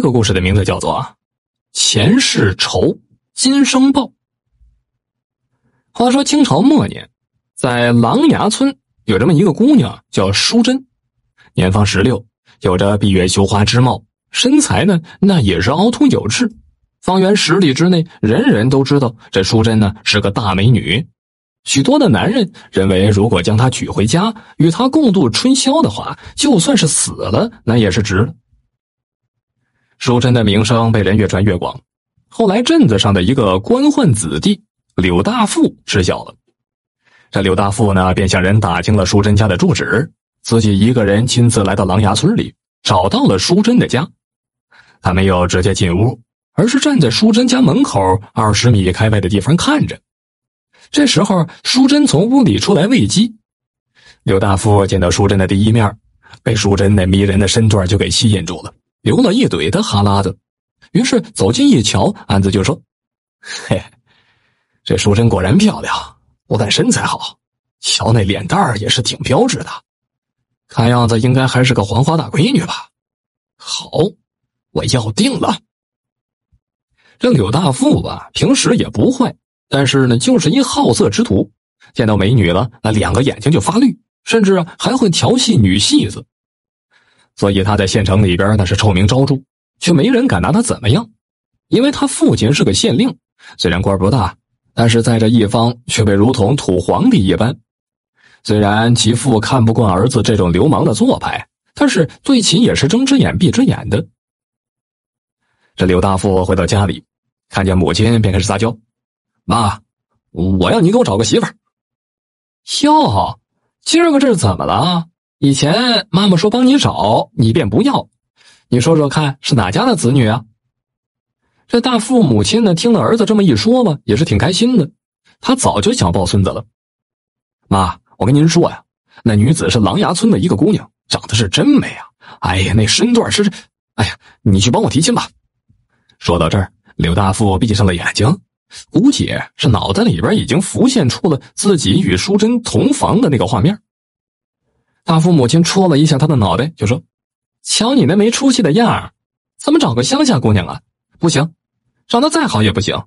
这个故事的名字叫做《前世仇，今生报》。话说清朝末年，在琅琊村有这么一个姑娘，叫淑贞，年方十六，有着闭月羞花之貌，身材呢那也是凹凸有致。方圆十里之内，人人都知道这淑贞呢是个大美女。许多的男人认为，如果将她娶回家，与她共度春宵的话，就算是死了，那也是值了。淑贞的名声被人越传越广，后来镇子上的一个官宦子弟柳大富知晓了，这柳大富呢，便向人打听了淑贞家的住址，自己一个人亲自来到狼牙村里，找到了淑贞的家。他没有直接进屋，而是站在淑贞家门口二十米开外的地方看着。这时候，淑贞从屋里出来喂鸡。柳大富见到淑贞的第一面，被淑贞那迷人的身段就给吸引住了，流了一嘴的哈喇子。于是走近一瞧，安子就说：“嘿，这淑贞果然漂亮，不但身材好，瞧那脸蛋儿也是挺标致的，看样子应该还是个黄花大闺女吧？好，我要定了。”这柳大富吧，平时也不坏。但是呢，就是一好色之徒，见到美女了，那两个眼睛就发绿，甚至还会调戏女戏子。所以他在县城里边那是臭名昭著，却没人敢拿他怎么样，因为他父亲是个县令，虽然官不大，但是在这一方却被如同土皇帝一般。虽然其父看不惯儿子这种流氓的做派，但是对其也是睁只眼闭只眼的。这柳大富回到家里，看见母亲，便开始撒娇。妈，我要你给我找个媳妇儿。哟，今儿个这是怎么了？以前妈妈说帮你找，你便不要。你说说看，是哪家的子女啊？这大富母亲呢，听了儿子这么一说吧，也是挺开心的。他早就想抱孙子了。妈，我跟您说呀，那女子是琅琊村的一个姑娘，长得是真美啊！哎呀，那身段是……哎呀，你去帮我提亲吧。说到这儿，刘大富闭上了眼睛。估计是脑袋里边已经浮现出了自己与淑贞同房的那个画面。大富母亲戳了一下他的脑袋，就说：“瞧你那没出息的样儿，怎么找个乡下姑娘啊？不行，长得再好也不行。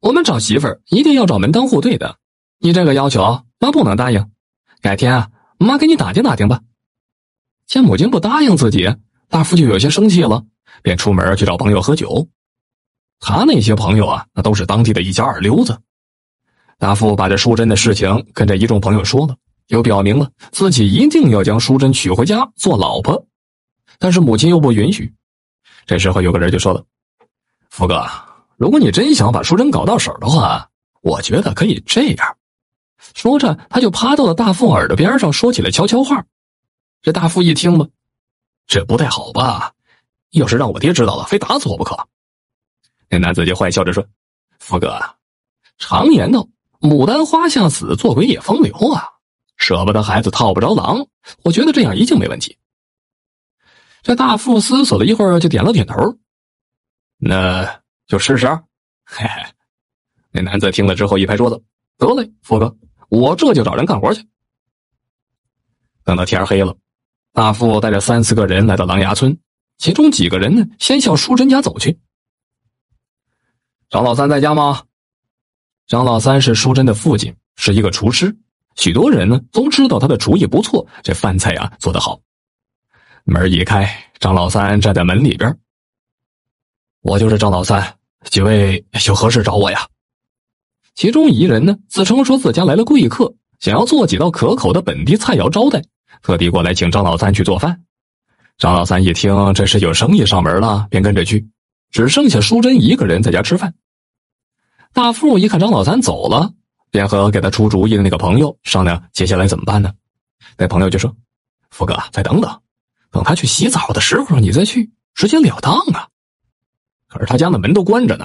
我们找媳妇儿一定要找门当户对的。你这个要求，妈不能答应。改天啊，妈给你打听打听吧。”见母亲不答应自己，大富就有些生气了，便出门去找朋友喝酒。他那些朋友啊，那都是当地的一家二流子。大富把这淑珍的事情跟这一众朋友说了，又表明了自己一定要将淑贞娶回家做老婆，但是母亲又不允许。这时候有个人就说了：“福哥，如果你真想把淑贞搞到手的话，我觉得可以这样。”说着，他就趴到了大富耳朵边上，说起了悄悄话。这大富一听吧，这不太好吧？要是让我爹知道了，非打死我不可。那男子就坏笑着说：“福哥，常言道，牡丹花下死，做鬼也风流啊！舍不得孩子套不着狼，我觉得这样一定没问题。”这大富思索了一会儿，就点了点头：“那就试试。”嘿嘿，那男子听了之后一拍桌子：“得嘞，福哥，我这就找人干活去。”等到天黑了，大富带着三四个人来到狼牙村，其中几个人呢，先向淑贞家走去。张老三在家吗？张老三是淑贞的父亲，是一个厨师。许多人呢都知道他的厨艺不错，这饭菜啊做得好。门一开，张老三站在门里边。我就是张老三，几位有何事找我呀？其中一人呢自称说自家来了贵客，想要做几道可口的本地菜肴招待，特地过来请张老三去做饭。张老三一听这是有生意上门了，便跟着去。只剩下淑贞一个人在家吃饭。大富一看张老三走了，便和给他出主意的那个朋友商量接下来怎么办呢？那朋友就说：“富哥，再等等，等他去洗澡的时候，你再去，直截了当啊。”可是他家的门都关着呢，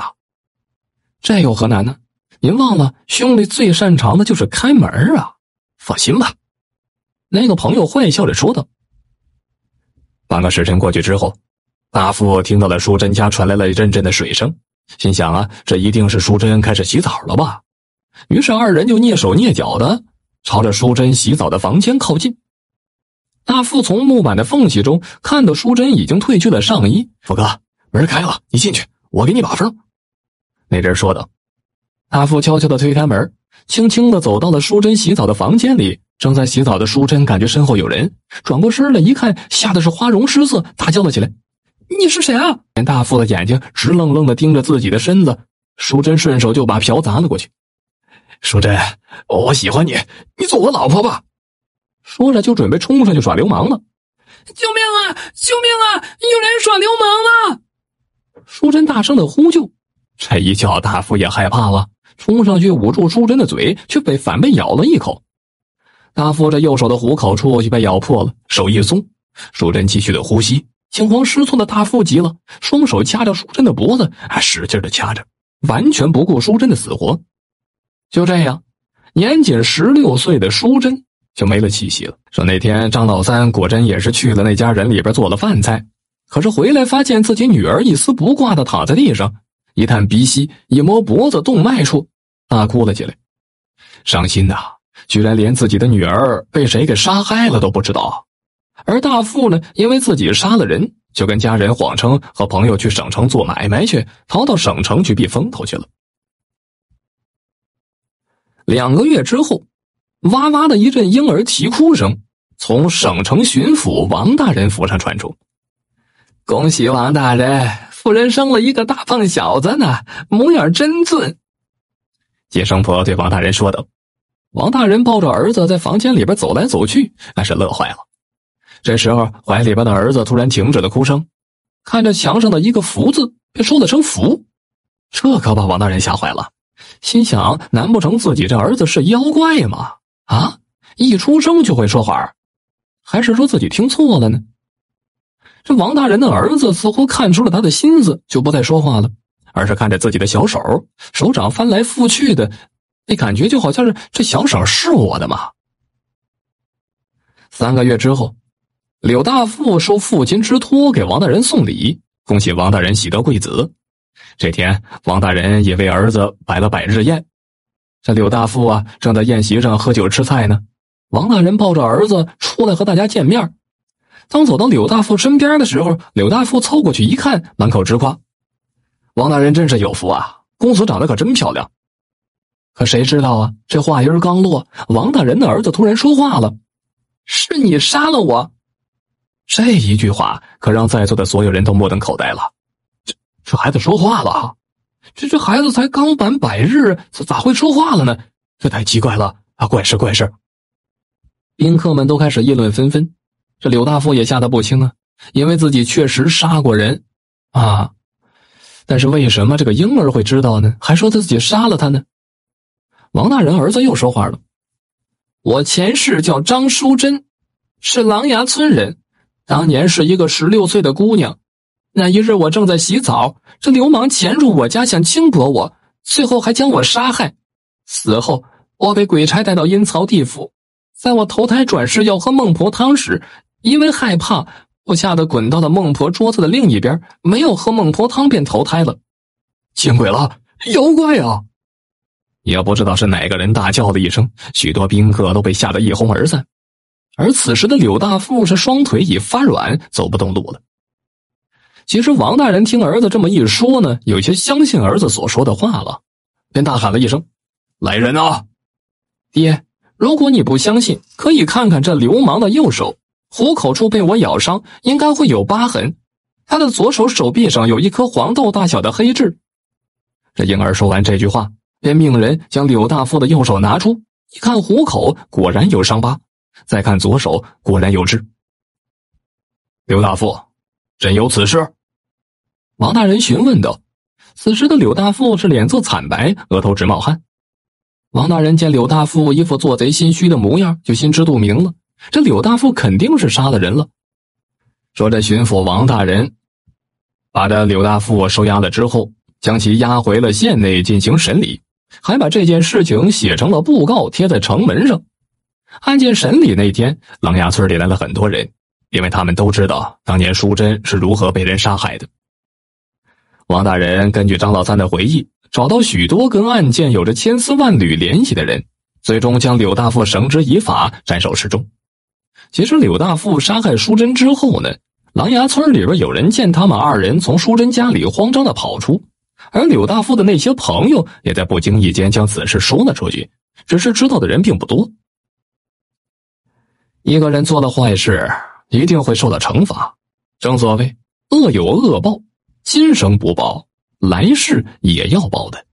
这有何难呢？您忘了，兄弟最擅长的就是开门啊！放心吧。那个朋友坏笑着说道。半个时辰过去之后。大富听到了淑贞家传来了一阵阵的水声，心想啊，这一定是淑贞开始洗澡了吧？于是二人就蹑手蹑脚的朝着淑贞洗澡的房间靠近。大富从木板的缝隙中看到淑贞已经褪去了上衣，富哥，门开了，你进去，我给你把风。”那人说道。大富悄悄的推开门，轻轻的走到了淑珍洗澡的房间里。正在洗澡的淑珍感觉身后有人，转过身来一看，吓得是花容失色，大叫了起来：“你是谁啊？”大富的眼睛直愣愣的盯着自己的身子。淑珍顺手就把瓢砸了过去。淑珍，我喜欢你，你做我老婆吧。说着就准备冲上去耍流氓了。救命啊！救命啊！有人耍流氓了！淑珍大声的呼救。这一叫，大富也害怕了，冲上去捂住淑珍的嘴，却被反被咬了一口。大富这右手的虎口处就被咬破了，手一松，淑珍继续的呼吸。惊慌失措的大富急了，双手掐着淑珍的脖子，还使劲的掐着，完全不顾淑珍的死活。就这样，年仅十六岁的淑珍就没了气息了。说那天张老三果真也是去了那家人里边做了饭菜，可是回来发现自己女儿一丝不挂的躺在地上，一探鼻息，一摸脖子动脉处，大哭了起来，伤心呐。居然连自己的女儿被谁给杀害了都不知道，而大富呢，因为自己杀了人，就跟家人谎称和朋友去省城做买卖去，逃到省城去避风头去了。两个月之后，哇哇的一阵婴儿啼哭声从省城巡抚王大人府上传出：“恭喜王大人，夫人生了一个大胖小子呢，模样真俊。”接生婆对王大人说道。王大人抱着儿子在房间里边走来走去，那是乐坏了。这时候，怀里边的儿子突然停止了哭声，看着墙上的一个福字，便说了声“福”，这可把王大人吓坏了，心想：难不成自己这儿子是妖怪吗？啊，一出生就会说话，还是说自己听错了呢？这王大人的儿子似乎看出了他的心思，就不再说话了，而是看着自己的小手，手掌翻来覆去的。那感觉就好像是这小手是我的嘛。三个月之后，柳大富受父亲之托给王大人送礼，恭喜王大人喜得贵子。这天，王大人也为儿子摆了百日宴。这柳大富啊，正在宴席上喝酒吃菜呢。王大人抱着儿子出来和大家见面。当走到柳大富身边的时候，柳大富凑过去一看，满口直夸：“王大人真是有福啊，公子长得可真漂亮。”可谁知道啊？这话音刚落，王大人的儿子突然说话了：“是你杀了我！”这一句话可让在座的所有人都目瞪口呆了。这孩子说话了？这这孩子才刚满百日，咋会说话了呢？这太奇怪了啊！怪事怪事！宾客们都开始议论纷纷。这柳大富也吓得不轻啊，因为自己确实杀过人啊。但是为什么这个婴儿会知道呢？还说自己杀了他呢？王大人儿子又说话了：“我前世叫张淑珍，是狼牙村人，当年是一个十六岁的姑娘。那一日我正在洗澡，这流氓潜入我家想轻薄我，最后还将我杀害。死后我被鬼差带到阴曹地府，在我投胎转世要喝孟婆汤时，因为害怕，我吓得滚到了孟婆桌子的另一边，没有喝孟婆汤便投胎了。见鬼了，妖怪啊！”也不知道是哪个人大叫了一声，许多宾客都被吓得一哄而散。而此时的柳大富是双腿已发软，走不动路了。其实王大人听儿子这么一说呢，有些相信儿子所说的话了，便大喊了一声：“来人啊！爹，如果你不相信，可以看看这流氓的右手，虎口处被我咬伤，应该会有疤痕。他的左手手臂上有一颗黄豆大小的黑痣。”这婴儿说完这句话。便命人将柳大富的右手拿出，一看虎口果然有伤疤，再看左手果然有痣。柳大富，真有此事？王大人询问道。此时的柳大富是脸色惨白，额头直冒汗。王大人见柳大富一副做贼心虚的模样，就心知肚明了，这柳大富肯定是杀了人了。说这巡抚王大人把这柳大富收押了之后，将其押回了县内进行审理。还把这件事情写成了布告，贴在城门上。案件审理那天，狼牙村里来了很多人，因为他们都知道当年淑珍是如何被人杀害的。王大人根据张老三的回忆，找到许多跟案件有着千丝万缕联系的人，最终将柳大富绳之以法，斩首示众。其实，柳大富杀害淑珍之后呢，狼牙村里边有人见他们二人从淑珍家里慌张的跑出，而柳大富的那些朋友也在不经意间将此事说了出去，只是知道的人并不多。一个人做了坏事，一定会受到惩罚。正所谓恶有恶报，今生不报，来世也要报的。